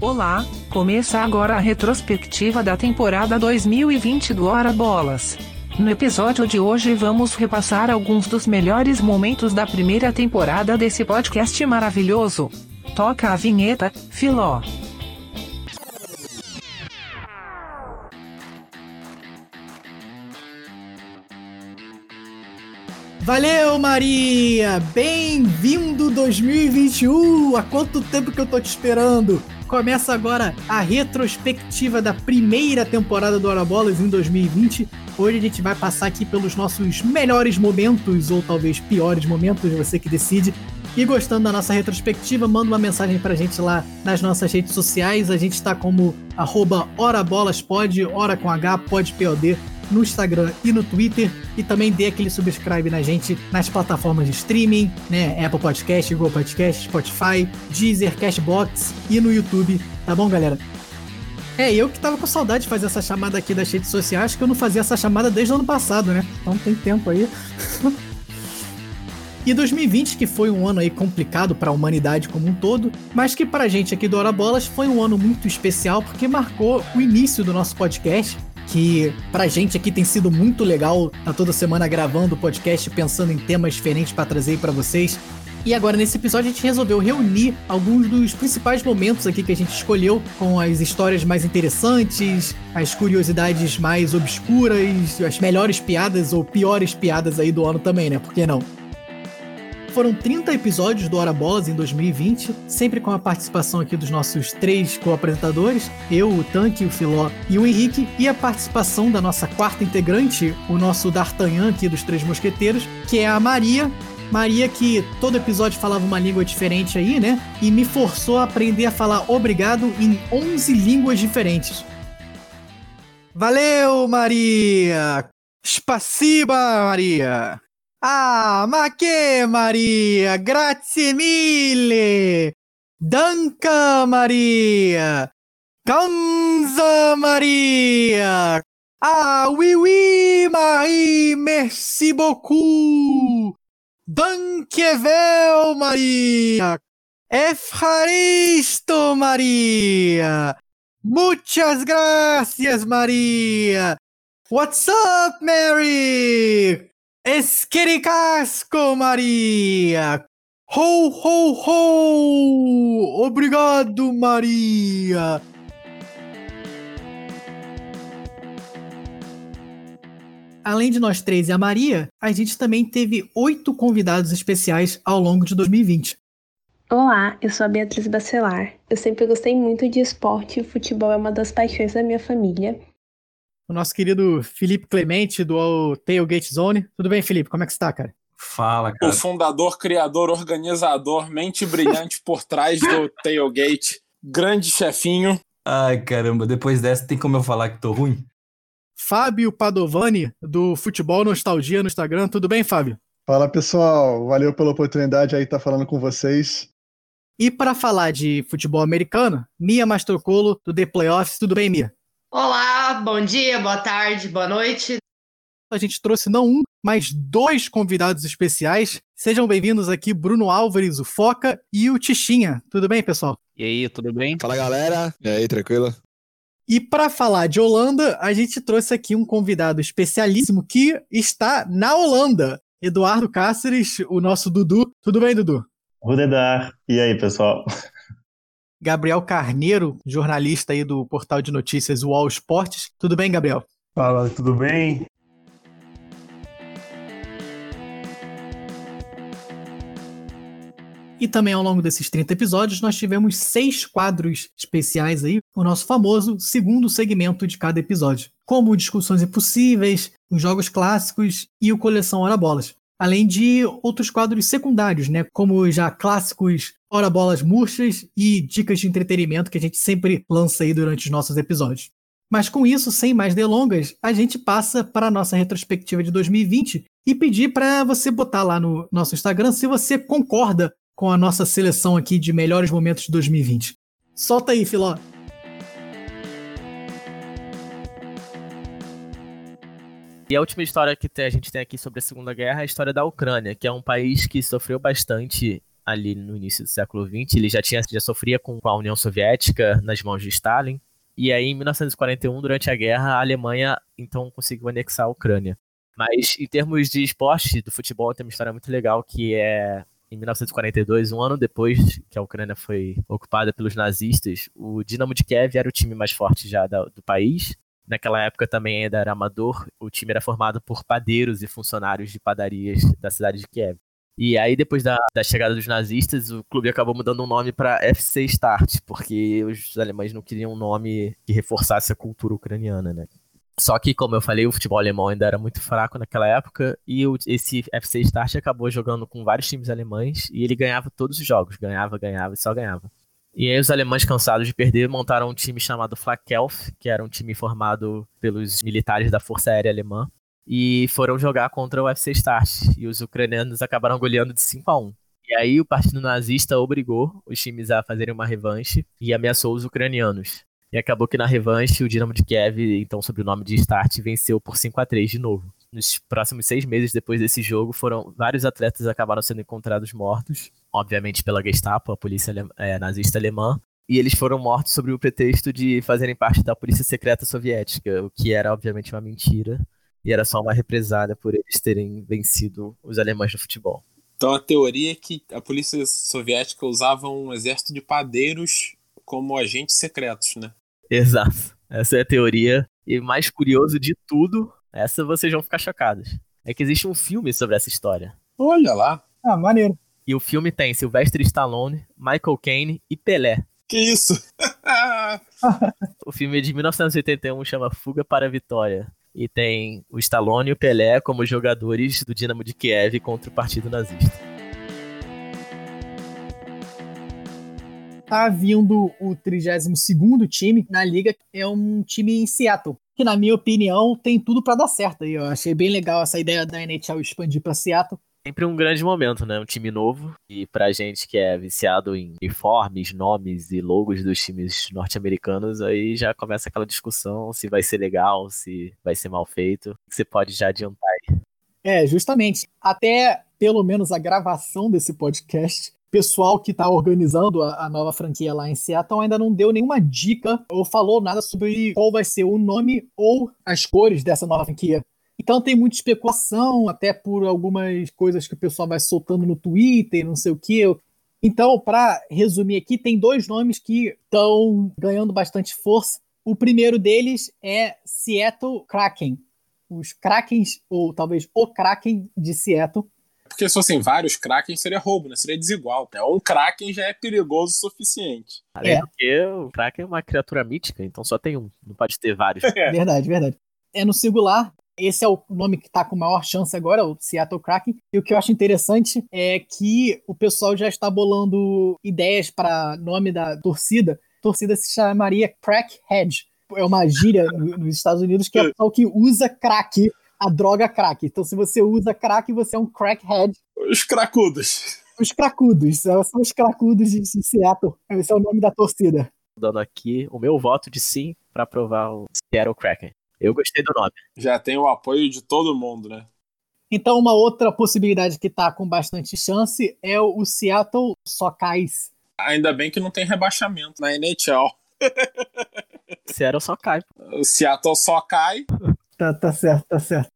Olá, começa agora a retrospectiva da temporada 2020 do Hora Bolas. No episódio de hoje vamos repassar alguns dos melhores momentos da primeira temporada desse podcast maravilhoso. Toca a vinheta, Filó. Valeu, Maria! Bem-vindo 2021! Há quanto tempo que eu tô te esperando? Começa agora a retrospectiva da primeira temporada do Hora Bolas em 2020. Hoje a gente vai passar aqui pelos nossos melhores momentos, ou talvez piores momentos, você que decide. E gostando da nossa retrospectiva, manda uma mensagem pra gente lá nas nossas redes sociais. A gente tá como arroba HoraBolasPod, hora com H, pode POD, no Instagram e no Twitter. E também dê aquele subscribe na gente nas plataformas de streaming, né? Apple Podcast, Google Podcast, Spotify, Deezer, Cashbox e no YouTube, tá bom, galera? É, eu que tava com saudade de fazer essa chamada aqui das redes sociais, que eu não fazia essa chamada desde o ano passado, né? Então tem tempo aí. E 2020, que foi um ano aí complicado para a humanidade como um todo, mas que pra gente aqui do Hora Bolas foi um ano muito especial porque marcou o início do nosso podcast, que pra gente aqui tem sido muito legal, tá toda semana gravando o podcast pensando em temas diferentes para trazer para vocês. E agora nesse episódio a gente resolveu reunir alguns dos principais momentos aqui que a gente escolheu, com as histórias mais interessantes, as curiosidades mais obscuras, as melhores piadas ou piores piadas aí do ano também, né? Por que não? Foram 30 episódios do Hora Bolas em 2020, sempre com a participação aqui dos nossos três co-apresentadores, eu, o Tanque, o Filó e o Henrique, e a participação da nossa quarta integrante, o nosso D'Artagnan aqui dos Três Mosqueteiros, que é a Maria, Maria que todo episódio falava uma língua diferente aí, né? E me forçou a aprender a falar obrigado em 11 línguas diferentes. Valeu, Maria! Spasiba, Maria! Ah, ma che Maria! Grazie mille! Danka Maria! Kanza Maria! Ah, oui, oui, Marie! Merci beaucoup! Dankjewel, Maria! Efharisto, Maria! Muchas gracias, Maria! What's up, Mary? Esquericasco, Maria! Ho, ho, ho! Obrigado, Maria! Além de nós três e a Maria, a gente também teve oito convidados especiais ao longo de 2020. Olá, eu sou a Beatriz Bacelar. Eu sempre gostei muito de esporte e futebol é uma das paixões da minha família. O nosso querido Felipe Clemente do Tailgate Zone. Tudo bem, Felipe? Como é que está, cara? Fala, cara. O fundador, criador, organizador, mente brilhante por trás do Tailgate. Grande chefinho. Ai, caramba, depois dessa tem como eu falar que tô ruim? Fábio Padovani, do Futebol Nostalgia no Instagram. Tudo bem, Fábio? Fala, pessoal. Valeu pela oportunidade aí estar falando com vocês. E para falar de futebol americano, Mia Mastrocolo, do The Playoffs. Tudo bem, Mia? Olá, bom dia, boa tarde, boa noite. A gente trouxe não um, mas dois convidados especiais. Sejam bem-vindos aqui, Bruno Álvares, o Foca, e o Tichinha. Tudo bem, pessoal? E aí, tudo bem? Fala, galera. E aí, tranquilo? E para falar de Holanda, a gente trouxe aqui um convidado especialíssimo que está na Holanda. Eduardo Cáceres, o nosso Dudu. Tudo bem, Dudu? Rudedar. E aí, pessoal? Gabriel Carneiro, jornalista aí do portal de notícias UOL Esportes. Tudo bem, Gabriel? Fala, tudo bem? E também ao longo desses 30 episódios, nós tivemos seis quadros especiais aí, o nosso famoso segundo segmento de cada episódio, como discussões impossíveis, os jogos clássicos e o coleção Hora Bolas. Além de outros quadros secundários, né? Como já clássicos Hora Bolas Murchas e dicas de entretenimento que a gente sempre lança aí durante os nossos episódios. Mas com isso, sem mais delongas, a gente passa para a nossa retrospectiva de 2020 e pedir para você botar lá no nosso Instagram se você concorda com a nossa seleção aqui de melhores momentos de 2020. Solta aí, Filó. E a última história que a gente tem aqui sobre a Segunda Guerra é a história da Ucrânia, que é um país que sofreu bastante ali no início do século XX. Ele já, tinha, já sofria com a União Soviética nas mãos de Stalin. E aí, em 1941, durante a guerra, a Alemanha então conseguiu anexar a Ucrânia. Mas em termos de esporte, do futebol, tem uma história muito legal que é em 1942, um ano depois que a Ucrânia foi ocupada pelos nazistas, o Dinamo de Kiev era o time mais forte já do país. Naquela época também ainda era amador, o time era formado por padeiros e funcionários de padarias da cidade de Kiev. E aí, depois da, da chegada dos nazistas, o clube acabou mudando o nome para FC Start, porque os alemães não queriam um nome que reforçasse a cultura ucraniana, né? Só que, como eu falei, o futebol alemão ainda era muito fraco naquela época e o, esse FC Start acabou jogando com vários times alemães e ele ganhava todos os jogos, ganhava, ganhava e só ganhava. E aí os alemães cansados de perder montaram um time chamado Flakelf, que era um time formado pelos militares da Força Aérea Alemã, e foram jogar contra o FC Start. E os ucranianos acabaram goleando de 5 a 1 E aí o partido nazista obrigou os times a fazerem uma revanche e ameaçou os ucranianos. E acabou que na revanche o Dinamo de Kiev, então sob o nome de Start, venceu por 5 a 3 de novo. Nos próximos seis meses depois desse jogo, foram vários atletas acabaram sendo encontrados mortos, obviamente pela Gestapo, a polícia é, nazista alemã, e eles foram mortos sob o pretexto de fazerem parte da polícia secreta soviética, o que era obviamente uma mentira, e era só uma represália por eles terem vencido os alemães no futebol. Então a teoria é que a polícia soviética usava um exército de padeiros como agentes secretos, né? Exato. Essa é a teoria. E mais curioso de tudo, essa vocês vão ficar chocados. É que existe um filme sobre essa história. Olha lá. Ah, maneiro. E o filme tem Sylvester Stallone, Michael Caine e Pelé. Que isso? o filme de 1981 chama Fuga para a Vitória. E tem o Stallone e o Pelé como jogadores do Dinamo de Kiev contra o Partido Nazista. tá vindo o 32º time na liga, é um time em Seattle, que na minha opinião tem tudo para dar certo. Eu achei bem legal essa ideia da NHL expandir para Seattle. Sempre um grande momento, né? Um time novo. E pra gente que é viciado em uniformes, nomes e logos dos times norte-americanos, aí já começa aquela discussão se vai ser legal, se vai ser mal feito. Você pode já adiantar aí? É, justamente. Até pelo menos a gravação desse podcast, pessoal que está organizando a, a, nova franquia lá em Seattle ainda não deu nenhuma dica ou falou nada sobre qual vai ser o nome ou as cores dessa nova franquia. Então tem muita especulação, até por algumas coisas que o pessoal vai soltando no Twitter, não sei o que. Então, para resumir aqui, tem dois nomes que estão ganhando bastante força. O primeiro deles é Seattle Kraken. Os Krakens, ou talvez o Kraken de Seattle, porque se fossem vários Kraken, seria roubo, né? Seria desigual. Né? Um Kraken já é perigoso o suficiente. Além é. porque o Kraken é uma criatura mítica, então só tem um. Não pode ter vários. É. Verdade, verdade. É no singular. Esse é o nome que tá com maior chance agora, o Seattle Kraken. E o que eu acho interessante é que o pessoal já está bolando ideias para nome da torcida. A torcida se chamaria Crackhead. É uma gíria nos Estados Unidos que é o pessoal que usa crack a droga crack. Então, se você usa crack, você é um crackhead. Os cracudos. Os cracudos. São os cracudos de Seattle. Esse é o nome da torcida. Dando aqui o meu voto de sim para aprovar o Seattle Kraken. Eu gostei do nome. Já tem o apoio de todo mundo, né? Então, uma outra possibilidade que tá com bastante chance é o Seattle Socais. Ainda bem que não tem rebaixamento na NHL. Seattle só cai. O Seattle só cai. Tá, tá certo, tá certo.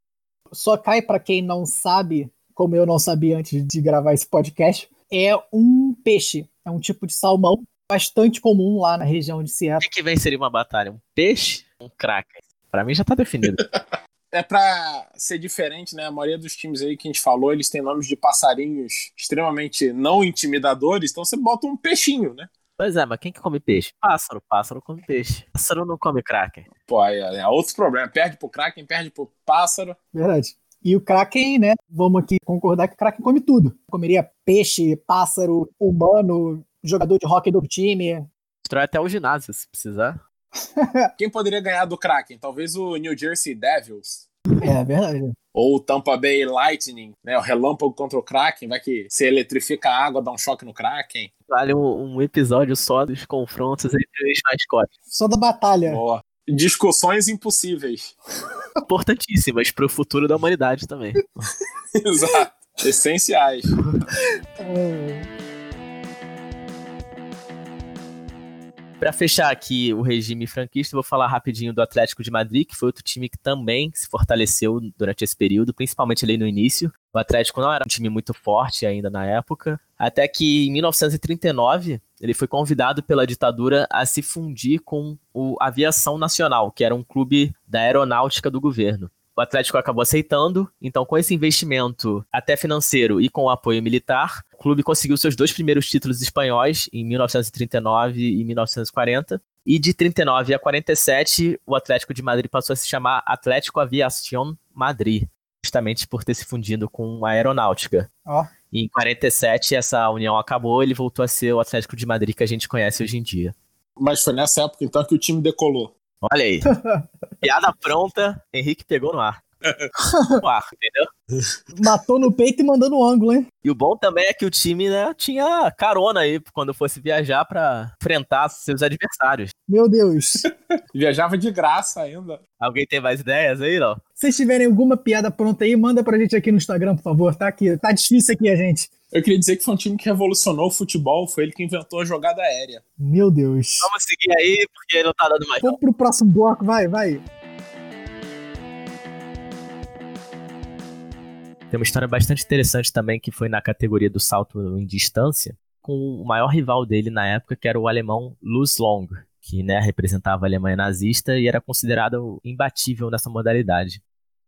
Só cai para quem não sabe, como eu não sabia antes de gravar esse podcast, é um peixe, é um tipo de salmão bastante comum lá na região de Seattle. O que, que venceria uma batalha? Um peixe? Um kraken? Para mim já tá definido. é para ser diferente, né? A maioria dos times aí que a gente falou, eles têm nomes de passarinhos extremamente não intimidadores, então você bota um peixinho, né? Pois é, mas quem que come peixe? Pássaro. Pássaro come peixe. Pássaro não come Kraken. Pô, é, é outro problema. Perde pro Kraken, perde pro pássaro. Verdade. E o Kraken, né? Vamos aqui concordar que o Kraken come tudo. Comeria peixe, pássaro, humano, jogador de hockey do time. Destrói até o ginásio, se precisar. Quem poderia ganhar do Kraken? Talvez o New Jersey Devils. É verdade. Ou o Tampa Bay Lightning, né? O relâmpago contra o Kraken, vai que se eletrifica a água, dá um choque no Kraken. Vale um, um episódio só dos confrontos entre os mascotes. Só da batalha. Boa. Discussões impossíveis. Importantíssimas para o futuro da humanidade também. Exato. Essenciais. É. Para fechar aqui o regime franquista, vou falar rapidinho do Atlético de Madrid, que foi outro time que também se fortaleceu durante esse período, principalmente ali no início. O Atlético não era um time muito forte ainda na época, até que em 1939 ele foi convidado pela ditadura a se fundir com o Aviação Nacional, que era um clube da aeronáutica do governo. O Atlético acabou aceitando, então com esse investimento até financeiro e com o apoio militar, o clube conseguiu seus dois primeiros títulos espanhóis em 1939 e 1940. E de 39 a 47, o Atlético de Madrid passou a se chamar Atlético Aviación Madrid, justamente por ter se fundido com a aeronáutica. Ó. E em 47 essa união acabou, ele voltou a ser o Atlético de Madrid que a gente conhece hoje em dia. Mas foi nessa época então que o time decolou. Olha aí. Piada pronta, Henrique pegou no ar. No ar, entendeu? Matou no peito e mandou no ângulo, hein? E o bom também é que o time né, tinha carona aí quando fosse viajar pra enfrentar seus adversários. Meu Deus. Viajava de graça ainda. Alguém tem mais ideias aí, não? Se vocês tiverem alguma piada pronta aí, manda pra gente aqui no Instagram, por favor, tá? aqui tá difícil aqui a gente. Eu queria dizer que foi um time que revolucionou o futebol, foi ele que inventou a jogada aérea. Meu Deus. Vamos seguir aí, porque não tá dando mais. Vamos pro próximo bloco, vai, vai. Tem uma história bastante interessante também que foi na categoria do salto em distância, com o maior rival dele na época, que era o alemão Luz Long, que né, representava a Alemanha nazista e era considerado imbatível nessa modalidade.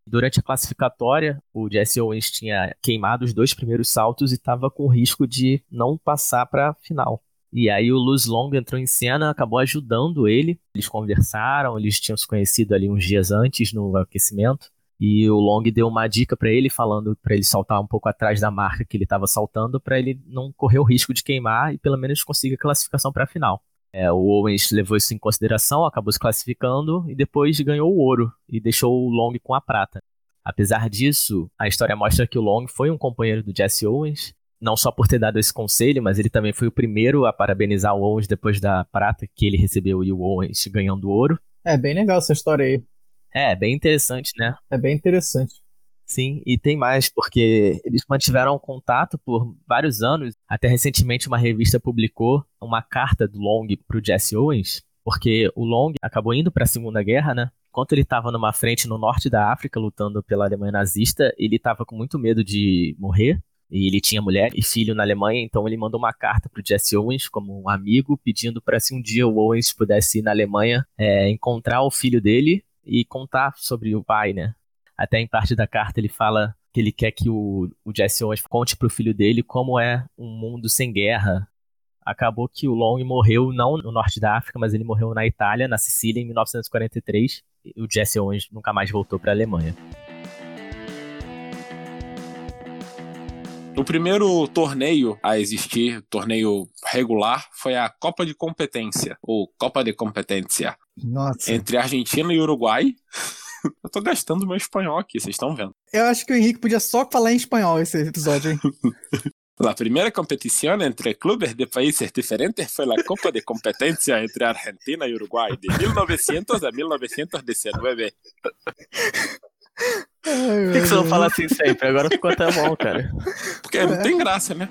Durante a classificatória, o Jesse Owens tinha queimado os dois primeiros saltos e estava com risco de não passar para a final. E aí o Luz Long entrou em cena, acabou ajudando ele. Eles conversaram, eles tinham se conhecido ali uns dias antes no aquecimento. E o Long deu uma dica para ele, falando para ele saltar um pouco atrás da marca que ele estava saltando, para ele não correr o risco de queimar e pelo menos conseguir a classificação para a final. É, o Owens levou isso em consideração, acabou se classificando e depois ganhou o ouro e deixou o Long com a prata. Apesar disso, a história mostra que o Long foi um companheiro do Jesse Owens, não só por ter dado esse conselho, mas ele também foi o primeiro a parabenizar o Owens depois da prata que ele recebeu e o Owens ganhando o ouro. É bem legal essa história aí. É, bem interessante, né? É bem interessante. Sim, e tem mais, porque eles mantiveram contato por vários anos. Até recentemente uma revista publicou uma carta do Long pro Jesse Owens, porque o Long acabou indo para a Segunda Guerra, né? Enquanto ele estava numa frente no norte da África lutando pela Alemanha nazista, ele estava com muito medo de morrer. E ele tinha mulher e filho na Alemanha, então ele mandou uma carta pro Jesse Owens como um amigo, pedindo para se um dia o Owens pudesse ir na Alemanha é, encontrar o filho dele e contar sobre o pai, né? Até em parte da carta ele fala que ele quer que o, o Jesse Owens conte pro filho dele como é um mundo sem guerra. Acabou que o Long morreu não no norte da África, mas ele morreu na Itália, na Sicília, em 1943. E o Jesse Owens nunca mais voltou para a Alemanha. O primeiro torneio a existir, torneio regular, foi a Copa de Competência, ou Copa de Competência, Nossa. entre Argentina e Uruguai. Eu tô gastando meu espanhol aqui, vocês estão vendo. Eu acho que o Henrique podia só falar em espanhol esse episódio, hein? La primera competición entre clubes de países diferentes fue la Copa de Competencia entre Argentina y Uruguay de 1900 a 1919. Por que, que você não fala assim sempre? Agora ficou até bom, cara. Porque não tem graça, né?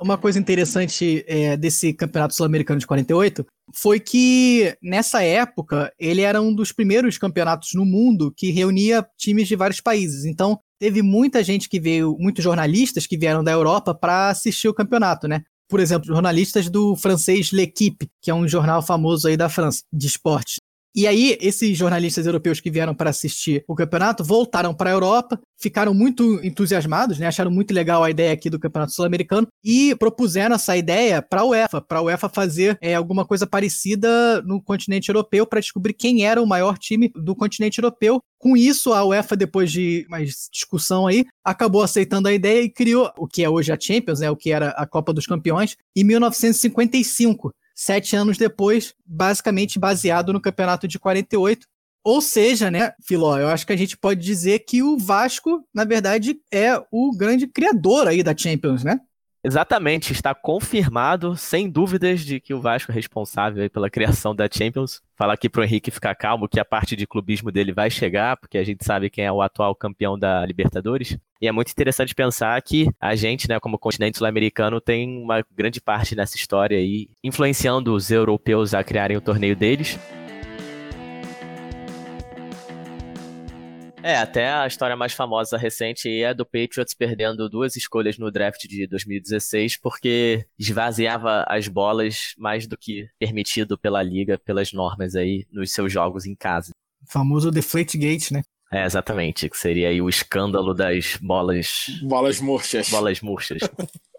Uma coisa interessante é, desse campeonato sul-americano de 48 foi que, nessa época, ele era um dos primeiros campeonatos no mundo que reunia times de vários países. Então, teve muita gente que veio, muitos jornalistas que vieram da Europa para assistir o campeonato, né? Por exemplo, jornalistas do francês L'Equipe, que é um jornal famoso aí da França, de esportes. E aí, esses jornalistas europeus que vieram para assistir o campeonato voltaram para a Europa, ficaram muito entusiasmados, né? acharam muito legal a ideia aqui do Campeonato Sul-Americano e propuseram essa ideia para a UEFA, para a UEFA fazer é, alguma coisa parecida no continente europeu para descobrir quem era o maior time do continente europeu. Com isso, a UEFA, depois de mais discussão aí, acabou aceitando a ideia e criou o que é hoje a Champions, né? o que era a Copa dos Campeões, em 1955 sete anos depois, basicamente baseado no campeonato de 48. Ou seja, né, Filó, eu acho que a gente pode dizer que o Vasco, na verdade, é o grande criador aí da Champions, né? Exatamente, está confirmado, sem dúvidas, de que o Vasco é responsável pela criação da Champions. Falar aqui pro Henrique ficar calmo que a parte de clubismo dele vai chegar, porque a gente sabe quem é o atual campeão da Libertadores. E é muito interessante pensar que a gente, né, como continente sul-americano, tem uma grande parte nessa história aí, influenciando os europeus a criarem o torneio deles. É, até a história mais famosa recente é do Patriots perdendo duas escolhas no draft de 2016 porque esvaziava as bolas mais do que permitido pela liga, pelas normas aí nos seus jogos em casa. O famoso Deflategate, né? É, exatamente, que seria aí o escândalo das bolas... Bolas murchas. Bolas murchas.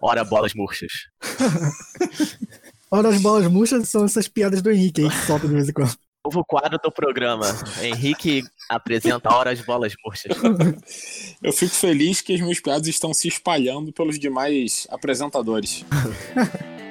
Ora, bolas murchas. Ora, as bolas murchas são essas piadas do Henrique aí que solta de vez em quando. Novo quadro do programa. Henrique apresenta Horas Bolas Murchas. Eu fico feliz que as minhas piadas estão se espalhando pelos demais apresentadores.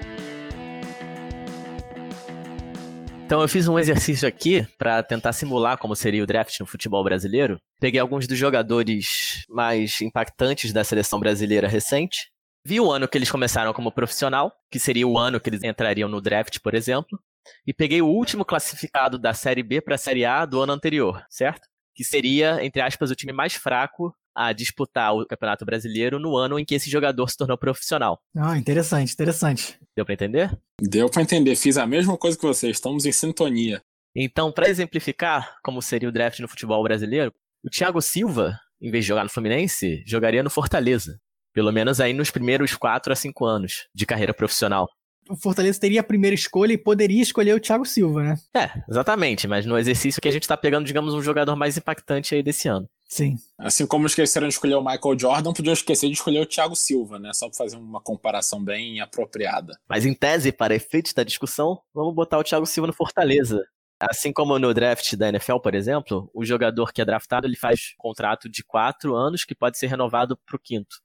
Então eu fiz um exercício aqui para tentar simular como seria o draft no futebol brasileiro. Peguei alguns dos jogadores mais impactantes da seleção brasileira recente. Vi o ano que eles começaram como profissional, que seria o ano que eles entrariam no draft, por exemplo e peguei o último classificado da Série B para a Série A do ano anterior, certo? Que seria, entre aspas, o time mais fraco a disputar o Campeonato Brasileiro no ano em que esse jogador se tornou profissional. Ah, interessante, interessante. Deu para entender? Deu para entender. Fiz a mesma coisa que você. Estamos em sintonia. Então, para exemplificar como seria o draft no futebol brasileiro, o Thiago Silva, em vez de jogar no Fluminense, jogaria no Fortaleza. Pelo menos aí nos primeiros 4 a 5 anos de carreira profissional o Fortaleza teria a primeira escolha e poderia escolher o Thiago Silva, né? É, exatamente, mas no exercício que a gente tá pegando, digamos, um jogador mais impactante aí desse ano. Sim. Assim como esqueceram de escolher o Michael Jordan, podiam esquecer de escolher o Thiago Silva, né? Só pra fazer uma comparação bem apropriada. Mas em tese, para efeitos da discussão, vamos botar o Thiago Silva no Fortaleza. Assim como no draft da NFL, por exemplo, o jogador que é draftado ele faz contrato de quatro anos que pode ser renovado para o quinto.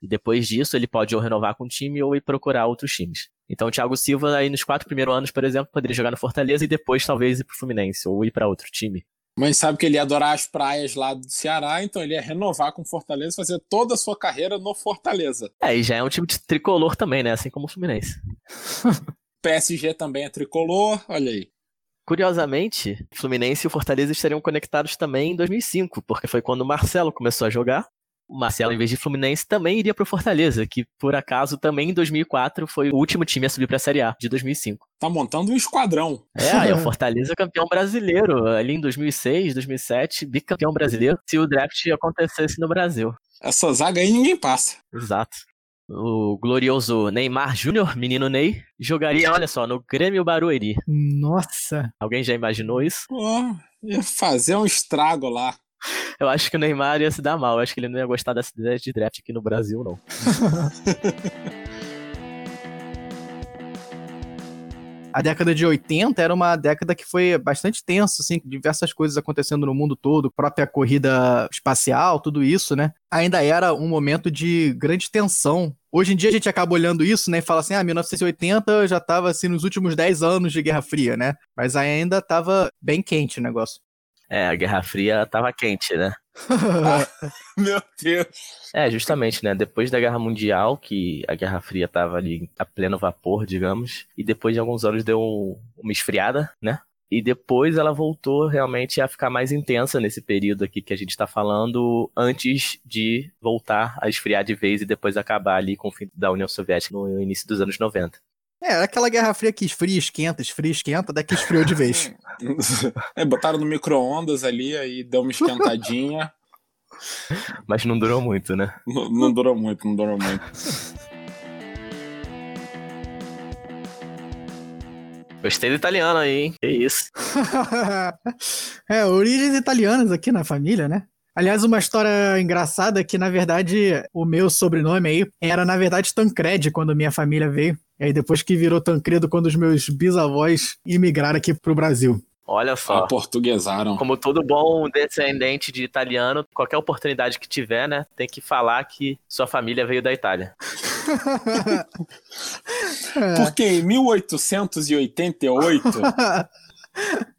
E depois disso, ele pode ou renovar com o time ou ir procurar outros times. Então, o Thiago Silva, aí nos quatro primeiros anos, por exemplo, poderia jogar no Fortaleza e depois talvez ir pro Fluminense ou ir para outro time. Mas sabe que ele ia adorar as praias lá do Ceará, então ele ia renovar com o Fortaleza e fazer toda a sua carreira no Fortaleza. É, e já é um time de tricolor também, né? Assim como o Fluminense. PSG também é tricolor, olha aí. Curiosamente, Fluminense e o Fortaleza estariam conectados também em 2005, porque foi quando o Marcelo começou a jogar o Marcelo, em vez de Fluminense, também iria para o Fortaleza, que por acaso também em 2004 foi o último time a subir para a Série A de 2005. Tá montando um esquadrão. É, é o Fortaleza campeão brasileiro ali em 2006, 2007, bicampeão brasileiro, se o draft acontecesse no Brasil. Essa zaga aí ninguém passa. Exato. O glorioso Neymar Júnior, menino Ney, jogaria, olha só, no Grêmio Barueri. Nossa! Alguém já imaginou isso? Pô, ia fazer um estrago lá. Eu acho que o Neymar ia se dar mal. Eu acho que ele não ia gostar dessa ideia de draft aqui no Brasil, não. a década de 80 era uma década que foi bastante tensa, assim, diversas coisas acontecendo no mundo todo, própria corrida espacial, tudo isso, né? Ainda era um momento de grande tensão. Hoje em dia a gente acaba olhando isso, né, e fala assim, ah, 1980 já tava, assim, nos últimos 10 anos de Guerra Fria, né? Mas ainda tava bem quente o negócio. É, a Guerra Fria tava quente, né? Meu Deus. É, justamente, né? Depois da Guerra Mundial, que a Guerra Fria tava ali a pleno vapor, digamos, e depois de alguns anos deu um, uma esfriada, né? E depois ela voltou realmente a ficar mais intensa nesse período aqui que a gente está falando, antes de voltar a esfriar de vez e depois acabar ali com o fim da União Soviética no início dos anos 90. É, aquela Guerra Fria que esfria, esquenta, esfria, esquenta, daqui esfriou de vez. é, botaram no micro-ondas ali, aí deu uma esquentadinha. Mas não durou muito, né? Não, não durou muito, não durou muito. Gostei do italiano aí, hein? Que isso. é, origens italianas aqui na família, né? Aliás, uma história engraçada é que, na verdade, o meu sobrenome aí era, na verdade, Tancred quando minha família veio. E aí, depois que virou Tancredo, quando os meus bisavós imigraram aqui pro Brasil. Olha só. Ah, portuguesaram. Como todo bom descendente de italiano, qualquer oportunidade que tiver, né, tem que falar que sua família veio da Itália. Porque em 1888 e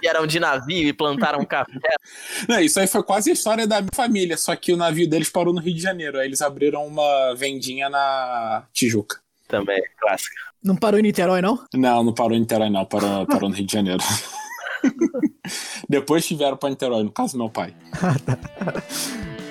vieram de navio e plantaram café. Não, isso aí foi quase a história da minha família, só que o navio deles parou no Rio de Janeiro. Aí eles abriram uma vendinha na Tijuca. Também, clássica. Não parou em Niterói, não? Não, não parou em Niterói, não. Parou, parou no Rio de Janeiro. Depois tiveram pra Niterói, no caso, meu pai.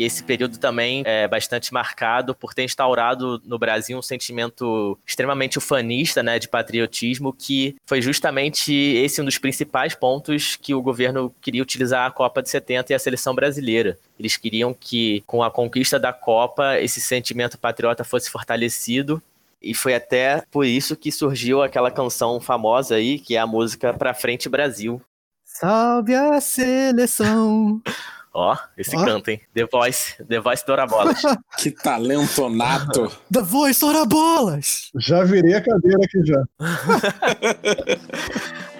E esse período também é bastante marcado por ter instaurado no Brasil um sentimento extremamente ufanista, né, de patriotismo, que foi justamente esse um dos principais pontos que o governo queria utilizar a Copa de 70 e a seleção brasileira. Eles queriam que, com a conquista da Copa, esse sentimento patriota fosse fortalecido e foi até por isso que surgiu aquela canção famosa aí, que é a música Pra Frente Brasil. Salve a seleção! Ó, esse Ó. canto, hein? The Voice, The Voice Dorabolas. que talento nato. The Voice Dorabolas! Já virei a cadeira aqui já.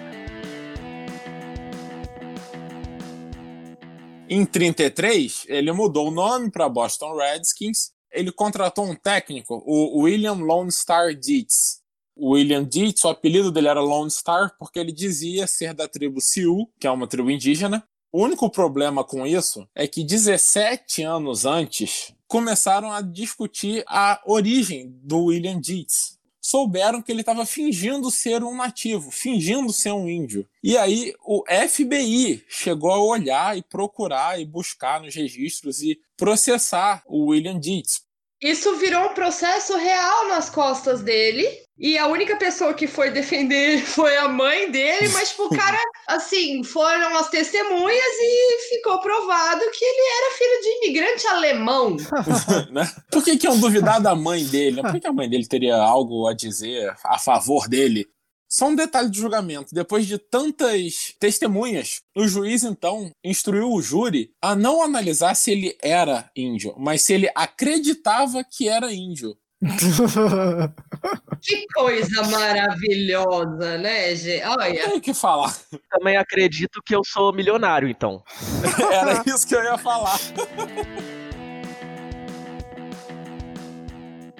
em 33, ele mudou o nome para Boston Redskins. Ele contratou um técnico, o William Lone Star Dietz. O William Dietz, o apelido dele era Lone Star porque ele dizia ser da tribo Sioux, que é uma tribo indígena, o único problema com isso é que 17 anos antes começaram a discutir a origem do William Dietz. Souberam que ele estava fingindo ser um nativo, fingindo ser um índio. E aí o FBI chegou a olhar e procurar e buscar nos registros e processar o William Dietz isso virou um processo real nas costas dele. E a única pessoa que foi defender ele foi a mãe dele, mas, tipo, o cara, assim, foram as testemunhas e ficou provado que ele era filho de imigrante alemão. né? Por que, que iam duvidar da mãe dele? Por que, que a mãe dele teria algo a dizer a favor dele? Só um detalhe de julgamento: depois de tantas testemunhas, o juiz então instruiu o júri a não analisar se ele era índio, mas se ele acreditava que era índio. que coisa maravilhosa, né, gente? Olha. Tem que falar. Também acredito que eu sou milionário, então. Era isso que eu ia falar.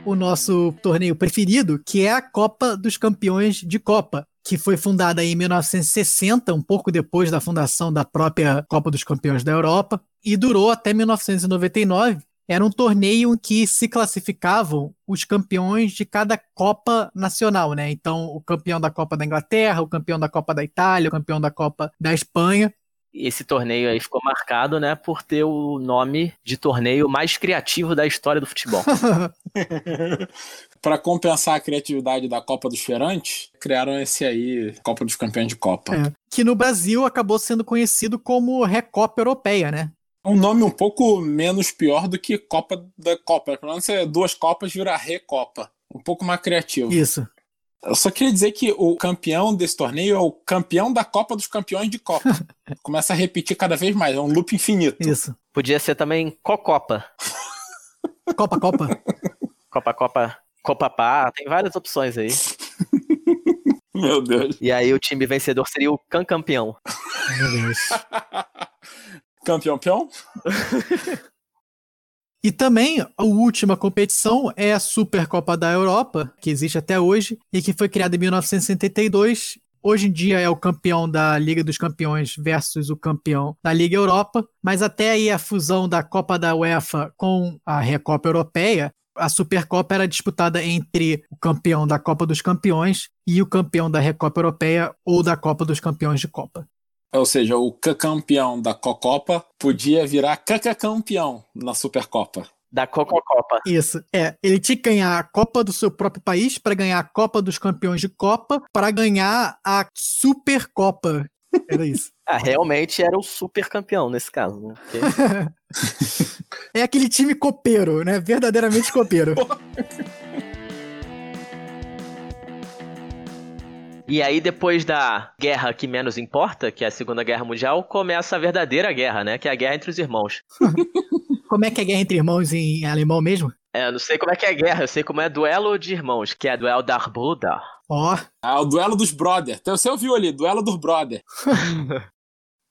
o nosso torneio preferido, que é a Copa dos Campeões de Copa, que foi fundada em 1960, um pouco depois da fundação da própria Copa dos Campeões da Europa, e durou até 1999. Era um torneio em que se classificavam os campeões de cada Copa nacional, né? Então, o campeão da Copa da Inglaterra, o campeão da Copa da Itália, o campeão da Copa da Espanha esse torneio aí ficou marcado, né, por ter o nome de torneio mais criativo da história do futebol. Para compensar a criatividade da Copa dos Feirantes, criaram esse aí, Copa dos Campeões de Copa. É, que no Brasil acabou sendo conhecido como Recopa Europeia, né? Um nome um pouco menos pior do que Copa da Copa. Pelo menos é duas Copas vira Recopa. Um pouco mais criativo. Isso. Eu só queria dizer que o campeão desse torneio é o campeão da Copa dos Campeões de Copa. Começa a repetir cada vez mais, é um loop infinito. Isso. Podia ser também Cocopa. Copa, Copa. Copa, Copa. Copa Pá, tem várias opções aí. Meu Deus. E aí o time vencedor seria o Can Campeão. Meu Deus. Campeão, peão? E também a última competição é a Supercopa da Europa, que existe até hoje e que foi criada em 1972. Hoje em dia é o campeão da Liga dos Campeões versus o campeão da Liga Europa, mas até aí a fusão da Copa da UEFA com a Recopa Europeia, a Supercopa era disputada entre o campeão da Copa dos Campeões e o campeão da Recopa Europeia ou da Copa dos Campeões de Copa. Ou seja, o campeão da Cocopa podia virar campeão na Supercopa. Da Cococopa. Isso. É, ele tinha que ganhar a Copa do seu próprio país para ganhar a Copa dos Campeões de Copa para ganhar a Supercopa. Era isso. ah, realmente era o super campeão nesse caso, né? Porque... é aquele time copeiro, né? Verdadeiramente copeiro. E aí, depois da guerra que menos importa, que é a Segunda Guerra Mundial, começa a verdadeira guerra, né? Que é a guerra entre os irmãos. como é que é a guerra entre irmãos em alemão mesmo? É, não sei como é que é a guerra, eu sei como é duelo de irmãos, que é duelo da Bruder. Ó. Oh. Ah, o duelo dos brother. Então você ouviu ali, duelo dos brother.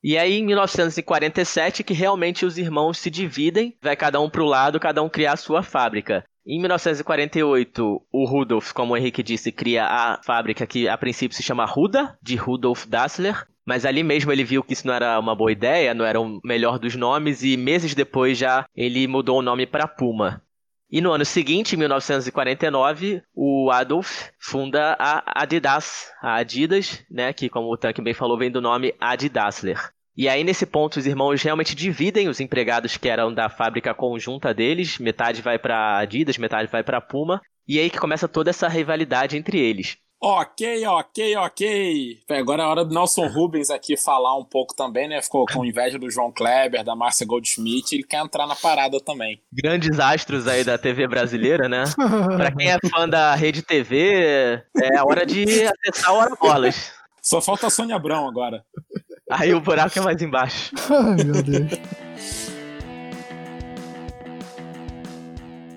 E aí, em 1947, que realmente os irmãos se dividem, vai cada um pro lado, cada um criar a sua fábrica. Em 1948, o Rudolf, como o Henrique disse, cria a fábrica que a princípio se chama Ruda, de Rudolf Dassler. Mas ali mesmo ele viu que isso não era uma boa ideia, não era o melhor dos nomes, e meses depois já ele mudou o nome para Puma. E no ano seguinte, em 1949, o Adolf funda a Adidas, a Adidas, né, que como o Tank bem falou, vem do nome Adidasler. E aí, nesse ponto, os irmãos realmente dividem os empregados que eram da fábrica conjunta deles. Metade vai para Adidas, metade vai para Puma. E aí que começa toda essa rivalidade entre eles. Ok, ok, ok. Agora é a hora do Nelson Rubens aqui falar um pouco também, né? Ficou com inveja do João Kleber, da Márcia Goldschmidt, ele quer entrar na parada também. Grandes astros aí da TV brasileira, né? pra quem é fã da Rede TV, é a hora de acessar o Hora Bolas. Só falta a Sônia Abrão agora. Aí o buraco é mais embaixo. Ai, meu Deus.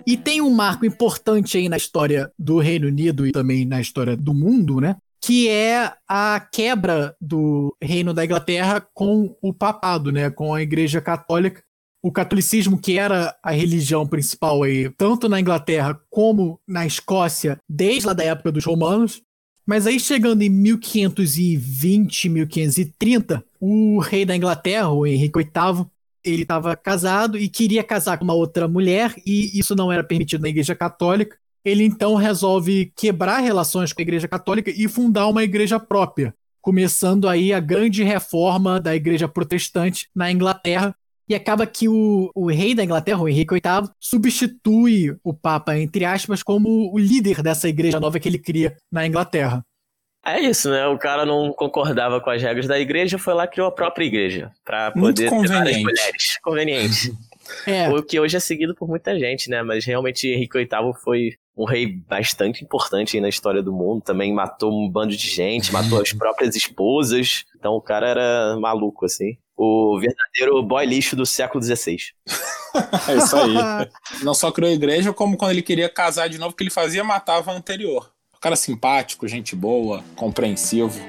E tem um marco importante aí na história do Reino Unido e também na história do mundo, né? Que é a quebra do Reino da Inglaterra com o papado, né? Com a Igreja Católica. O catolicismo, que era a religião principal aí, tanto na Inglaterra como na Escócia, desde lá da época dos romanos. Mas aí chegando em 1520, 1530, o rei da Inglaterra, o Henrique VIII, ele estava casado e queria casar com uma outra mulher e isso não era permitido na Igreja Católica. Ele então resolve quebrar relações com a Igreja Católica e fundar uma igreja própria, começando aí a grande reforma da Igreja Protestante na Inglaterra. E acaba que o, o rei da Inglaterra, o Henrique VIII, substitui o Papa, entre aspas, como o líder dessa igreja nova que ele cria na Inglaterra. É isso, né? O cara não concordava com as regras da igreja, foi lá e criou a própria igreja. Pra poder Muito conveniente. mulheres. Conveniente. É, O que hoje é seguido por muita gente, né? Mas realmente Henrique VIII foi um rei bastante importante aí na história do mundo. Também matou um bando de gente, matou as próprias esposas. Então o cara era maluco, assim. O verdadeiro boy lixo do século XVI. É isso aí. Não só criou a igreja, como quando ele queria casar de novo, o que ele fazia, matava a anterior. O cara simpático, gente boa, compreensivo.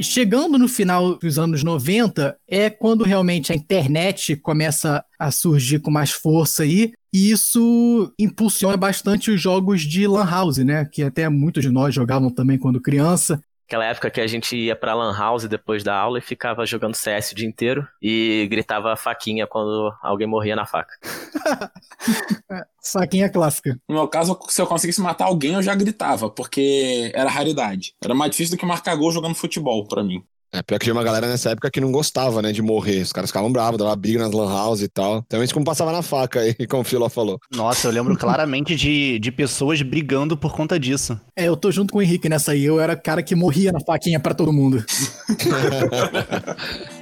Chegando no final dos anos 90 é quando realmente a internet começa a surgir com mais força aí, e isso impulsiona bastante os jogos de Lan House, né? Que até muitos de nós jogavam também quando criança. Aquela época que a gente ia pra Lan House depois da aula e ficava jogando CS o dia inteiro e gritava faquinha quando alguém morria na faca. Saquinha clássica. No meu caso, se eu conseguisse matar alguém, eu já gritava, porque era raridade. Era mais difícil do que marcar gol jogando futebol pra mim. É, pior que tinha uma galera nessa época que não gostava, né, de morrer. Os caras ficavam bravos, dava briga nas lan house e tal. Então isso como passava na faca aí, como o Filo falou. Nossa, eu lembro claramente de, de pessoas brigando por conta disso. É, eu tô junto com o Henrique nessa aí. Eu era o cara que morria na faquinha pra todo mundo.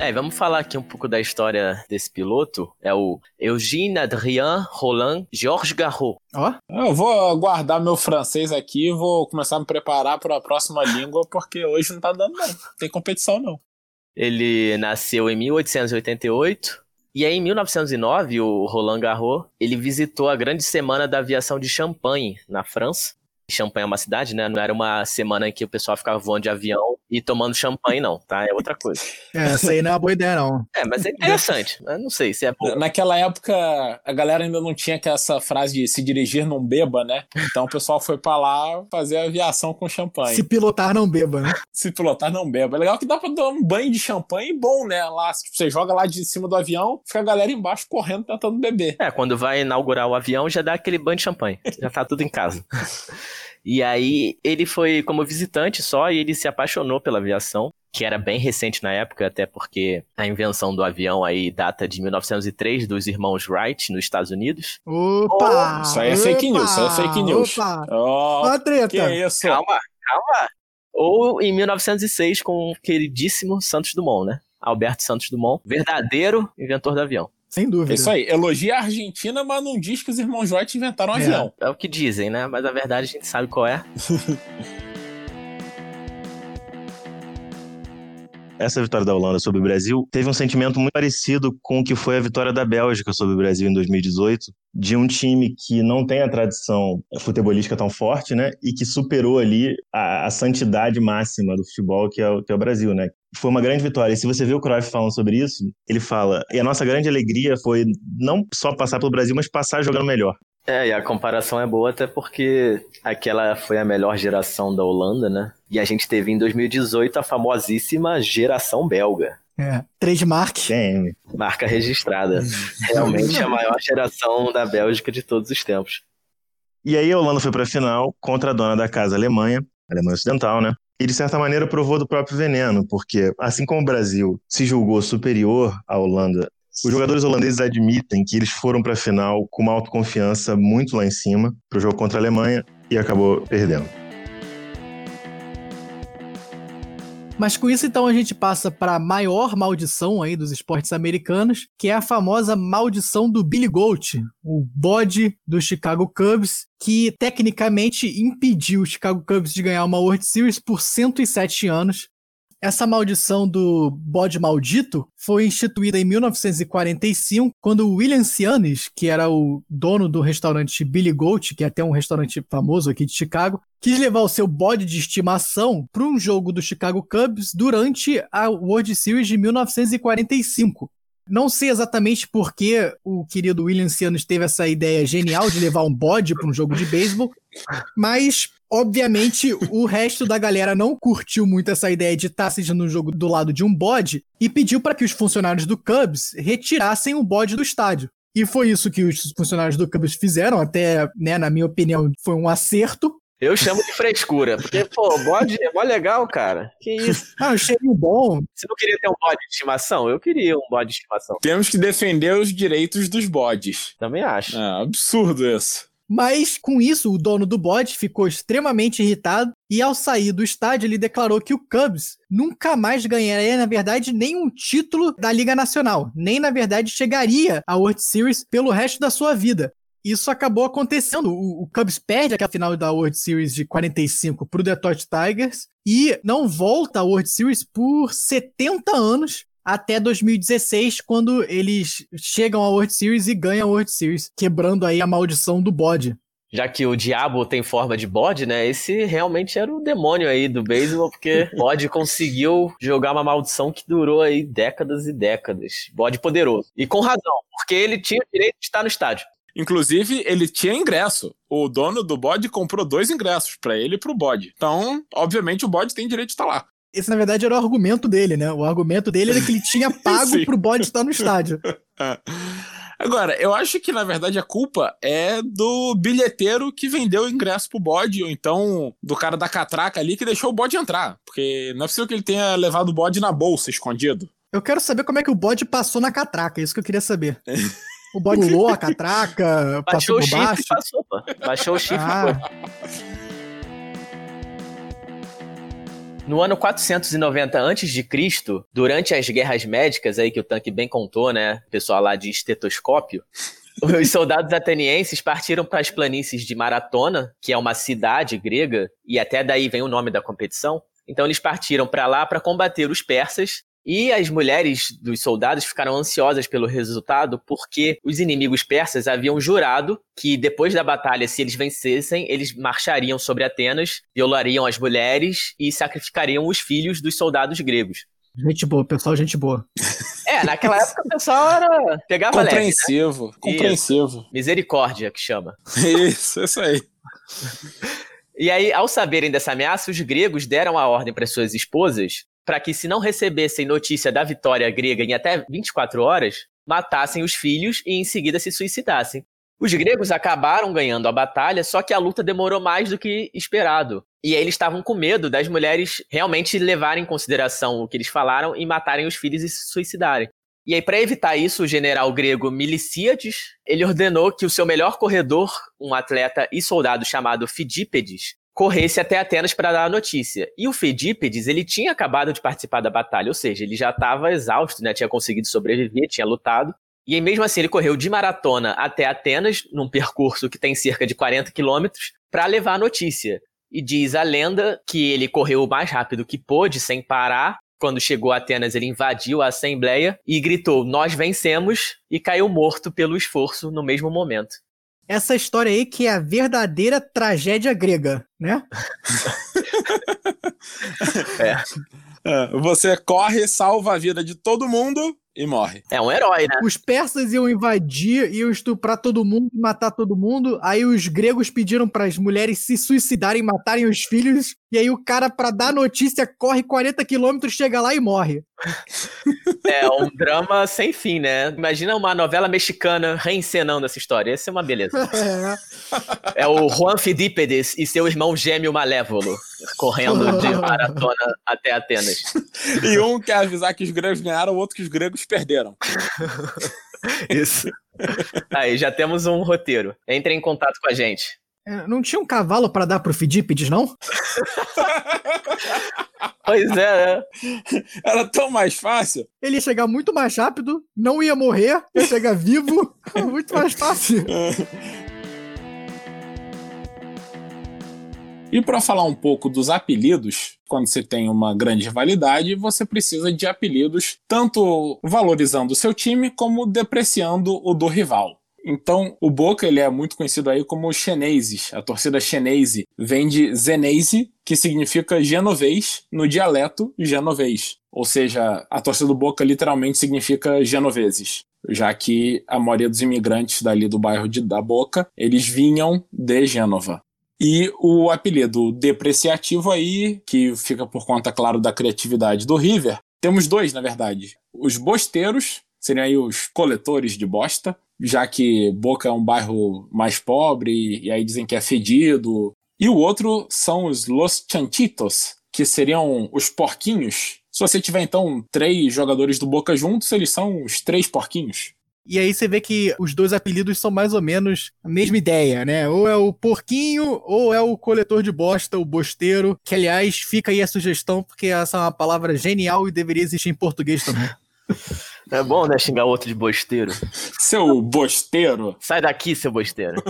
É, vamos falar aqui um pouco da história desse piloto. É o Eugène Adrien Roland Georges Garraud. Ó, Eu vou guardar meu francês aqui e vou começar a me preparar para a próxima língua, porque hoje não tá dando, não. Não tem competição, não. Ele nasceu em 1888 e aí em 1909 o Roland Garros ele visitou a grande semana da aviação de Champagne na França. Champagne é uma cidade, né? Não era uma semana em que o pessoal ficava voando de avião e tomando champanhe, não, tá? É outra coisa. é, essa aí não é uma boa ideia, não. É, mas é interessante. Eu não sei se é bom. Naquela época, a galera ainda não tinha essa frase de se dirigir não beba, né? Então o pessoal foi pra lá fazer aviação com champanhe. Se pilotar, não beba, né? Se pilotar, não beba. É legal que dá pra dar um banho de champanhe bom, né? Lá, tipo, você joga lá de cima do avião, fica a galera embaixo correndo tentando beber. É, quando vai inaugurar o avião já dá aquele banho de champanhe. Já tá tudo em casa. E aí ele foi como visitante só e ele se apaixonou pela aviação, que era bem recente na época, até porque a invenção do avião aí data de 1903 dos irmãos Wright nos Estados Unidos. Opa! Isso aí é fake news, isso aí é fake news. Opa! Ó, Ó a treta. que isso? Calma, calma. Ou em 1906 com o queridíssimo Santos Dumont, né? Alberto Santos Dumont, verdadeiro inventor do avião. Sem dúvida. É isso aí. Elogia a Argentina, mas não diz que os irmãos Wright inventaram um É. avião. É o que dizem, né? Mas a verdade a gente sabe qual é. Essa vitória da Holanda sobre o Brasil teve um sentimento muito parecido com o que foi a vitória da Bélgica sobre o Brasil em 2018, de um time que não tem a tradição futebolística tão forte, né? E que superou ali a, a santidade máxima do futebol, que é, o, que é o Brasil, né? Foi uma grande vitória. E se você vê o Cruyff falando sobre isso, ele fala: e a nossa grande alegria foi não só passar pelo Brasil, mas passar jogando melhor. É, e a comparação é boa até porque aquela foi a melhor geração da Holanda, né? E a gente teve em 2018 a famosíssima geração belga. É, trademark. Tem. Marca registrada. Realmente a maior geração da Bélgica de todos os tempos. E aí a Holanda foi para a final contra a dona da casa, a Alemanha, a Alemanha Ocidental, né? E de certa maneira provou do próprio veneno, porque assim como o Brasil se julgou superior à Holanda, os jogadores holandeses admitem que eles foram para a final com uma autoconfiança muito lá em cima para o jogo contra a Alemanha e acabou perdendo. Mas com isso, então, a gente passa para a maior maldição aí dos esportes americanos, que é a famosa maldição do Billy Goat, o bode do Chicago Cubs, que tecnicamente impediu o Chicago Cubs de ganhar uma World Series por 107 anos. Essa maldição do bode maldito foi instituída em 1945, quando William Cianis, que era o dono do restaurante Billy Goat, que é até um restaurante famoso aqui de Chicago, quis levar o seu bode de estimação para um jogo do Chicago Cubs durante a World Series de 1945. Não sei exatamente por que o querido William Cianis teve essa ideia genial de levar um bode para um jogo de beisebol, mas obviamente o resto da galera não curtiu muito essa ideia de estar assistindo um jogo do lado de um bode e pediu para que os funcionários do Cubs retirassem o bode do estádio. E foi isso que os funcionários do Cubs fizeram, até, né, na minha opinião, foi um acerto. Eu chamo de frescura, porque, pô, bode é mó legal, cara. Que isso? Ah, um cheirinho bom. Você não queria ter um bode de estimação? Eu queria um bode de estimação. Temos que defender os direitos dos bodes. Também acho. É absurdo isso. Mas com isso, o dono do bode ficou extremamente irritado e ao sair do estádio ele declarou que o Cubs nunca mais ganharia, na verdade, nenhum título da Liga Nacional, nem na verdade chegaria à World Series pelo resto da sua vida. Isso acabou acontecendo. O, o Cubs perde aquela final da World Series de 45 para o Detroit Tigers e não volta à World Series por 70 anos até 2016, quando eles chegam à World Series e ganham a World Series, quebrando aí a maldição do bode. Já que o diabo tem forma de bode, né? Esse realmente era o demônio aí do beisebol, porque bode conseguiu jogar uma maldição que durou aí décadas e décadas. Bode poderoso. E com razão, porque ele tinha o direito de estar no estádio. Inclusive, ele tinha ingresso. O dono do bode comprou dois ingressos, para ele e pro bode. Então, obviamente, o bode tem direito de estar lá. Esse, na verdade, era o argumento dele, né? O argumento dele era que ele tinha pago pro bode estar no estádio. É. Agora, eu acho que na verdade a culpa é do bilheteiro que vendeu o ingresso pro bode, ou então do cara da catraca ali que deixou o bode entrar. Porque não é possível que ele tenha levado o bode na bolsa, escondido. Eu quero saber como é que o bode passou na catraca, é isso que eu queria saber. O bode pulou a catraca, Baixou passou o por chifre baixo. e passou. Baixou o chifre Ah. No ano 490 a.C., durante as guerras médicas aí que o Tanque bem contou, né? O pessoal lá de estetoscópio, os soldados atenienses partiram para as planícies de Maratona, que é uma cidade grega, e até daí vem o nome da competição. Então eles partiram para lá para combater os persas e as mulheres dos soldados ficaram ansiosas pelo resultado porque os inimigos persas haviam jurado que depois da batalha, se eles vencessem, eles marchariam sobre Atenas, violariam as mulheres e sacrificariam os filhos dos soldados gregos. Gente boa, pessoal, gente boa. É, naquela época o pessoal era pegava leve, né? Compreensivo, compreensivo. Misericórdia que chama. Isso, isso aí. E aí, ao saberem dessa ameaça, os gregos deram a ordem para suas esposas para que, se não recebessem notícia da vitória grega em até 24 horas, matassem os filhos e em seguida se suicidassem. Os gregos acabaram ganhando a batalha, só que a luta demorou mais do que esperado. E eles estavam com medo das mulheres realmente levarem em consideração o que eles falaram e matarem os filhos e se suicidarem. E aí, para evitar isso, o general grego Milicíades, ele ordenou que o seu melhor corredor, um atleta e soldado chamado Fidípedes, corresse até Atenas para dar a notícia. E o Fedípedes, ele tinha acabado de participar da batalha, ou seja, ele já estava exausto, né? Tinha conseguido sobreviver, tinha lutado. E mesmo assim, ele correu de maratona até Atenas, num percurso que tem cerca de 40 quilômetros, para levar a notícia. E diz a lenda que ele correu o mais rápido que pôde, sem parar. Quando chegou a Atenas, ele invadiu a assembleia e gritou: Nós vencemos! e caiu morto pelo esforço no mesmo momento. Essa história aí que é a verdadeira tragédia grega, né? É. É, você corre, salva a vida de todo mundo e morre. É um herói, né? Os persas iam invadir, iam estuprar todo mundo, matar todo mundo. Aí os gregos pediram para as mulheres se suicidarem, matarem os filhos. E aí o cara, pra dar notícia, corre 40 quilômetros, chega lá e morre. É um drama sem fim, né? Imagina uma novela mexicana reencenando essa história. Essa é uma beleza. É o Juan Fidípedes e seu irmão gêmeo malévolo correndo de maratona até Atenas. E um quer avisar que os gregos ganharam, o outro que os gregos perderam. Isso. Aí, já temos um roteiro. Entre em contato com a gente. É, Não tinha um cavalo pra dar pro Fidípides, não? Pois é, né? Era tão mais fácil. Ele ia chegar muito mais rápido, não ia morrer, ia chegar vivo. muito mais fácil. E para falar um pouco dos apelidos, quando você tem uma grande rivalidade, você precisa de apelidos tanto valorizando o seu time como depreciando o do rival. Então, o Boca ele é muito conhecido aí como Xeneses. A torcida Xenese vem de Zenese, que significa genovês no dialeto genovês. Ou seja, a torcida do Boca literalmente significa genoveses, já que a maioria dos imigrantes dali do bairro de, da Boca, eles vinham de Gênova. E o apelido depreciativo aí, que fica por conta, claro, da criatividade do River, temos dois, na verdade. Os bosteiros, seriam aí os coletores de bosta, já que Boca é um bairro mais pobre, e aí dizem que é fedido. E o outro são os Los Chanchitos, que seriam os porquinhos. Se você tiver, então, três jogadores do Boca juntos, eles são os três porquinhos. E aí você vê que os dois apelidos são mais ou menos a mesma ideia, né? Ou é o porquinho, ou é o coletor de bosta, o bosteiro. Que, aliás, fica aí a sugestão, porque essa é uma palavra genial e deveria existir em português também. É bom, né? Xingar o outro de bosteiro. Seu bosteiro. Sai daqui, seu bosteiro.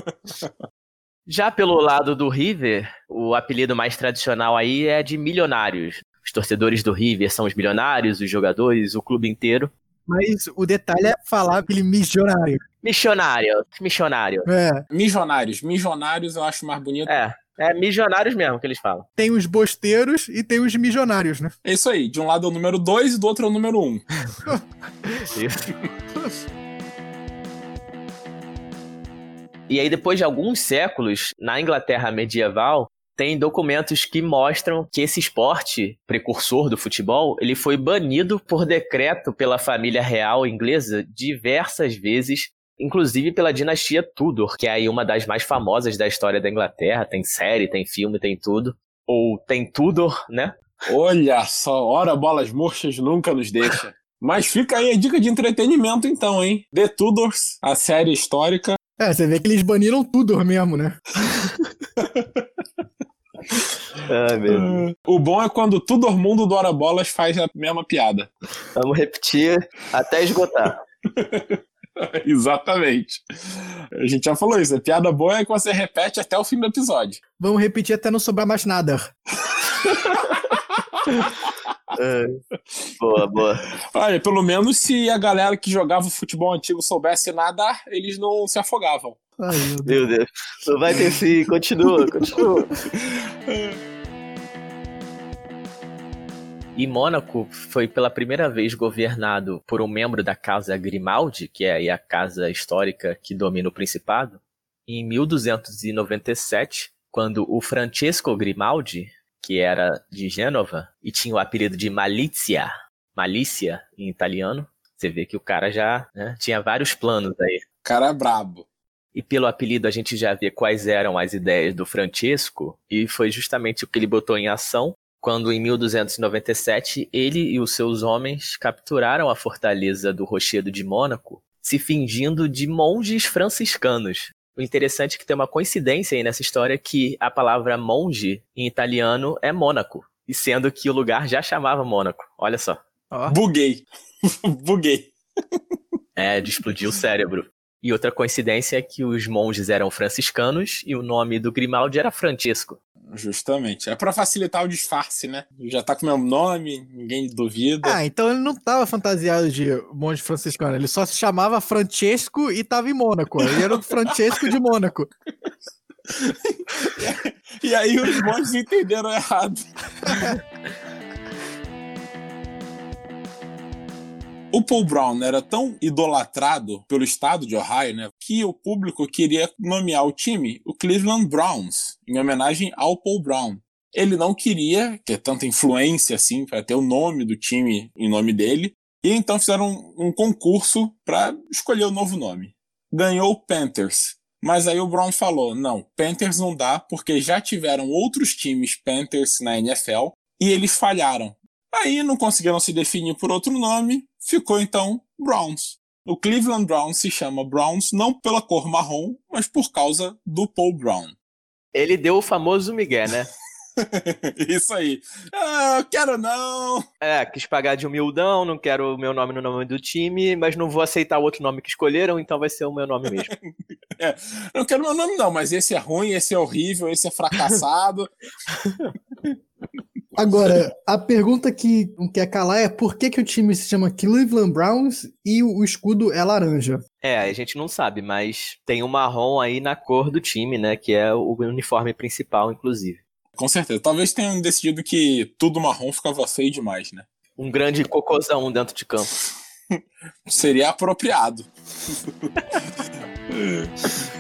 Já pelo lado do River, o apelido mais tradicional aí é de milionários. Os torcedores do River são os milionários, os jogadores, o clube inteiro. Mas o detalhe é falar aquele missionário. Missionário, missionário. É. Missionários. Missionários eu acho mais bonito. É, é missionários mesmo que eles falam. Tem os bosteiros e tem os missionários, né? É isso aí. De um lado é o número 2 e do outro é o número 1. Um. E aí, depois de alguns séculos, na Inglaterra medieval, tem documentos que mostram que esse esporte, precursor do futebol, ele foi banido por decreto pela família real inglesa diversas vezes, inclusive pela dinastia Tudor, que é aí uma das mais famosas da história da Inglaterra. Tem série, tem filme, tem tudo. Ou tem Tudor, né? Olha só, ora bolas murchas nunca nos deixa. Mas fica aí a dica de entretenimento então, hein? The Tudors, a série histórica. É, você vê que eles baniram Tudor mesmo, né? O bom é quando Tudor Mundo do Ora Bolas faz a mesma piada. Vamos repetir até esgotar. Exatamente. A gente já falou isso. A piada boa é que você repete até o fim do episódio. Vamos repetir até não sobrar mais nada. É. Boa, boa. Olha, pelo menos se a galera que jogava futebol antigo soubesse nadar, eles não se afogavam. Ai, meu Deus. Meu Deus. Não vai ter sim. Continua, continua. E Mônaco foi pela primeira vez governado por um membro da Casa Grimaldi, que é a casa histórica que domina o Principado, em 1297, quando o Francesco Grimaldi, que era de Gênova e tinha o apelido de Malizia, Malícia em italiano, você vê que o cara já né, tinha vários planos aí. O cara é brabo. E pelo apelido a gente já vê quais eram as ideias do Francesco, e foi justamente o que ele botou em ação quando, em 1297, ele e os seus homens capturaram a fortaleza do Rochedo de Mônaco, se fingindo de monges franciscanos. O interessante é que tem uma coincidência aí nessa história que a palavra monge em italiano é Mônaco, e sendo que o lugar já chamava Mônaco. Olha só. Buguei. Buguei. É, de explodir o cérebro. E outra coincidência é que os monges eram franciscanos e o nome do Grimaldi era Francesco. Justamente. É pra facilitar o disfarce, né? Já tá com o meu nome, ninguém duvida. Ah, então ele não tava fantasiado de monge franciscano, ele só se chamava Francesco e tava em Mônaco. Ele era o Francesco de Mônaco. E aí os monges entenderam errado. O Paul Brown era tão idolatrado pelo estado de Ohio, né, que o público queria nomear o time o Cleveland Browns, em homenagem ao Paul Brown. Ele não queria ter tanta influência assim para ter o nome do time em nome dele, e então fizeram um, um concurso para escolher o novo nome. Ganhou o Panthers. Mas aí o Brown falou: não, Panthers não dá porque já tiveram outros times Panthers na NFL e eles falharam. Aí não conseguiram se definir por outro nome, ficou então Browns. O Cleveland Browns se chama Browns não pela cor marrom, mas por causa do Paul Brown. Ele deu o famoso Miguel, né? Isso aí. Ah, quero não. É, quis pagar de humildão, não quero o meu nome no nome do time, mas não vou aceitar o outro nome que escolheram, então vai ser o meu nome mesmo. é, não quero meu nome não, mas esse é ruim, esse é horrível, esse é fracassado. Agora, a pergunta que não quer calar é por que, que o time se chama Cleveland Browns e o escudo é laranja? É, a gente não sabe, mas tem o marrom aí na cor do time, né? Que é o uniforme principal, inclusive. Com certeza. Talvez tenham decidido que tudo marrom ficava feio demais, né? Um grande cocôzão dentro de campo. Seria apropriado.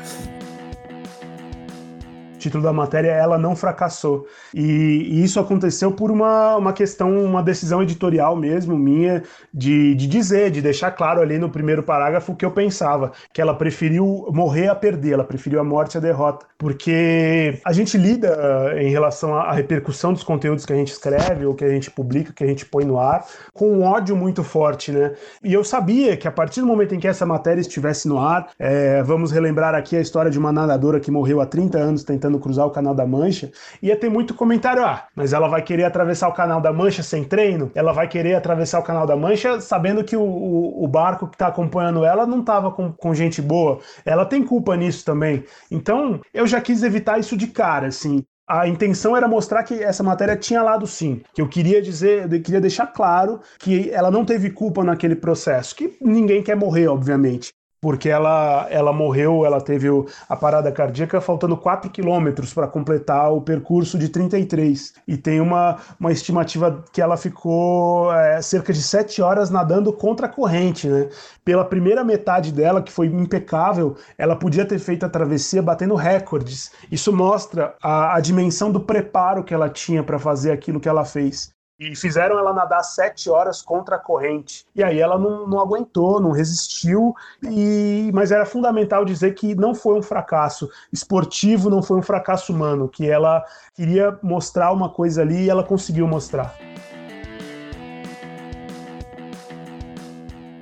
título da matéria, ela não fracassou. E, e, isso aconteceu por uma, uma questão, uma decisão editorial mesmo minha, de, de dizer, de deixar claro ali no primeiro parágrafo o que eu pensava, que ela preferiu morrer a perder, ela preferiu a morte à derrota. Porque a gente lida eh, em relação à repercussão dos conteúdos que a gente escreve, ou que a gente publica, que a gente põe no ar, com um ódio muito forte, né? E eu sabia que a partir do momento em que essa matéria estivesse no ar, é, vamos relembrar aqui a história de uma nadadora que morreu há 30 anos tentando tentando cruzar o Canal da Mancha, ia ter muito comentário, ah, mas ela vai querer atravessar o Canal da Mancha sem treino? Ela vai querer atravessar o Canal da Mancha sabendo que o, o, o barco que está acompanhando ela não estava com, com gente boa. Ela tem culpa nisso também. Então, eu já quis evitar isso de cara, assim a intenção era mostrar que essa matéria tinha lado sim, que eu queria dizer, eu queria deixar claro que ela não teve culpa naquele processo, que ninguém quer morrer, obviamente, porque ela, ela morreu, ela teve a parada cardíaca faltando 4 quilômetros para completar o percurso de 33. E tem uma, uma estimativa que ela ficou é, cerca de 7 horas nadando contra a corrente. Né? Pela primeira metade dela, que foi impecável, ela podia ter feito a travessia batendo recordes. Isso mostra a, a dimensão do preparo que ela tinha para fazer aquilo que ela fez e fizeram ela nadar sete horas contra a corrente. E aí ela não, não aguentou, não resistiu, e mas era fundamental dizer que não foi um fracasso esportivo, não foi um fracasso humano, que ela queria mostrar uma coisa ali e ela conseguiu mostrar.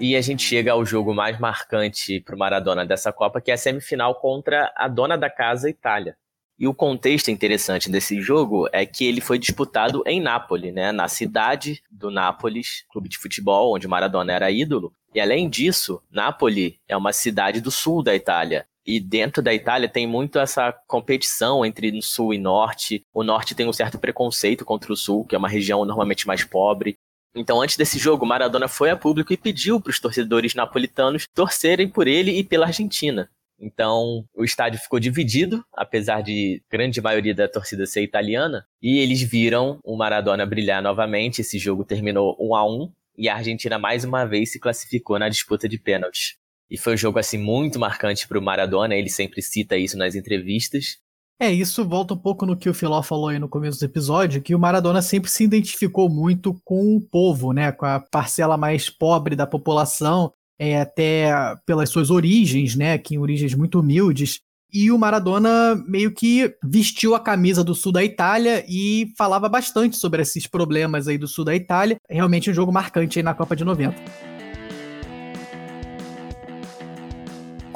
E a gente chega ao jogo mais marcante para o Maradona dessa Copa, que é a semifinal contra a dona da casa, Itália. E o contexto interessante desse jogo é que ele foi disputado em Nápoles, né, na cidade do Nápoles, clube de futebol onde Maradona era ídolo. E além disso, Nápoles é uma cidade do sul da Itália. E dentro da Itália tem muito essa competição entre sul e norte. O norte tem um certo preconceito contra o sul, que é uma região normalmente mais pobre. Então, antes desse jogo, Maradona foi a público e pediu para os torcedores napolitanos torcerem por ele e pela Argentina. Então, o estádio ficou dividido, apesar de grande maioria da torcida ser italiana, e eles viram o Maradona brilhar novamente. Esse jogo terminou 1 a 1 e a Argentina mais uma vez se classificou na disputa de pênaltis. E foi um jogo assim muito marcante para o Maradona, ele sempre cita isso nas entrevistas. É, isso volta um pouco no que o Filó falou aí no começo do episódio, que o Maradona sempre se identificou muito com o povo, né, com a parcela mais pobre da população, é, até pelas suas origens, né, que em origens muito humildes. E o Maradona meio que vestiu a camisa do sul da Itália e falava bastante sobre esses problemas aí do sul da Itália. Realmente um jogo marcante aí na Copa de 90.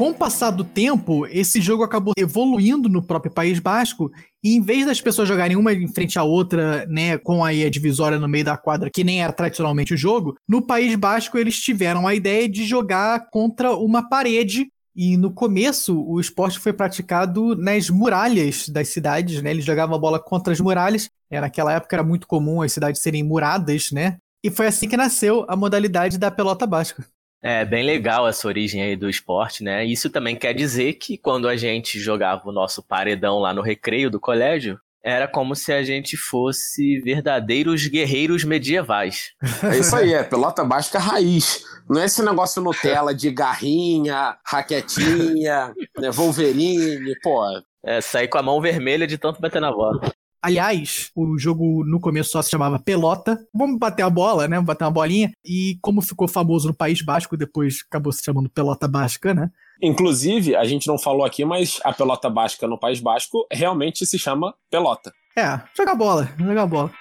Com o passar do tempo, esse jogo acabou evoluindo no próprio País Basco e em vez das pessoas jogarem uma em frente à outra, né, com aí a divisória no meio da quadra, que nem era tradicionalmente o jogo, no País Basco eles tiveram a ideia de jogar contra uma parede e no começo, o esporte foi praticado nas muralhas das cidades, né? Eles jogavam a bola contra as muralhas. É, naquela época era muito comum as cidades serem muradas, né? E foi assim que nasceu a modalidade da pelota basca. É bem legal essa origem aí do esporte, né? Isso também quer dizer que quando a gente jogava o nosso paredão lá no recreio do colégio, Era como se a gente fosse verdadeiros guerreiros medievais. É isso aí, é pelota básica raiz. Não é esse negócio Nutella de garrinha, raquetinha, né, Wolverine, pô. É, sair com a mão vermelha de tanto bater na bola. Aliás, o jogo no começo só se chamava Pelota. Vamos bater a bola, né? Vamos bater uma bolinha. E como ficou famoso no País Basco, depois acabou se chamando Pelota Basca, né? Inclusive, a gente não falou aqui, mas a pelota basca no País Basco realmente se chama pelota. É, jogar bola, jogar bola.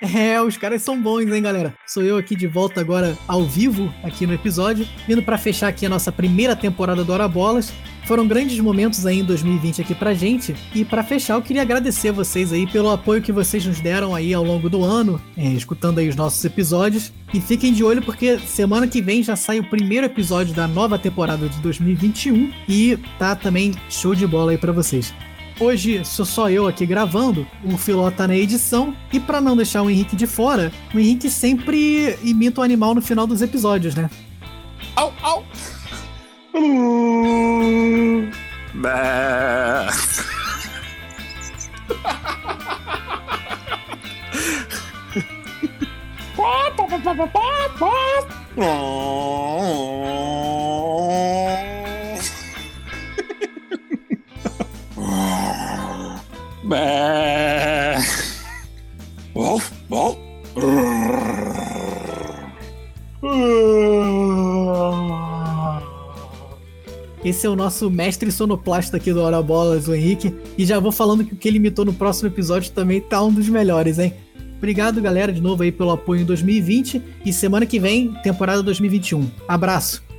É, os caras são bons, hein, galera? Sou eu aqui de volta agora ao vivo, aqui no episódio, vindo para fechar aqui a nossa primeira temporada do Hora Bolas. Foram grandes momentos aí em 2020 aqui pra gente. E para fechar, eu queria agradecer vocês aí pelo apoio que vocês nos deram aí ao longo do ano, é, escutando aí os nossos episódios. E fiquem de olho porque semana que vem já sai o primeiro episódio da nova temporada de 2021 e tá também show de bola aí para vocês. Hoje sou só eu aqui gravando, o Filó tá na edição, e para não deixar o Henrique de fora, o Henrique sempre imita o animal no final dos episódios, né? Au, au! Uh. Bé. Esse é o nosso mestre sonoplasta aqui do Hora Bolas, o Henrique. E já vou falando que o que ele imitou no próximo episódio também tá um dos melhores, hein? Obrigado, galera, de novo aí pelo apoio em 2020. E semana que vem, temporada 2021. Abraço!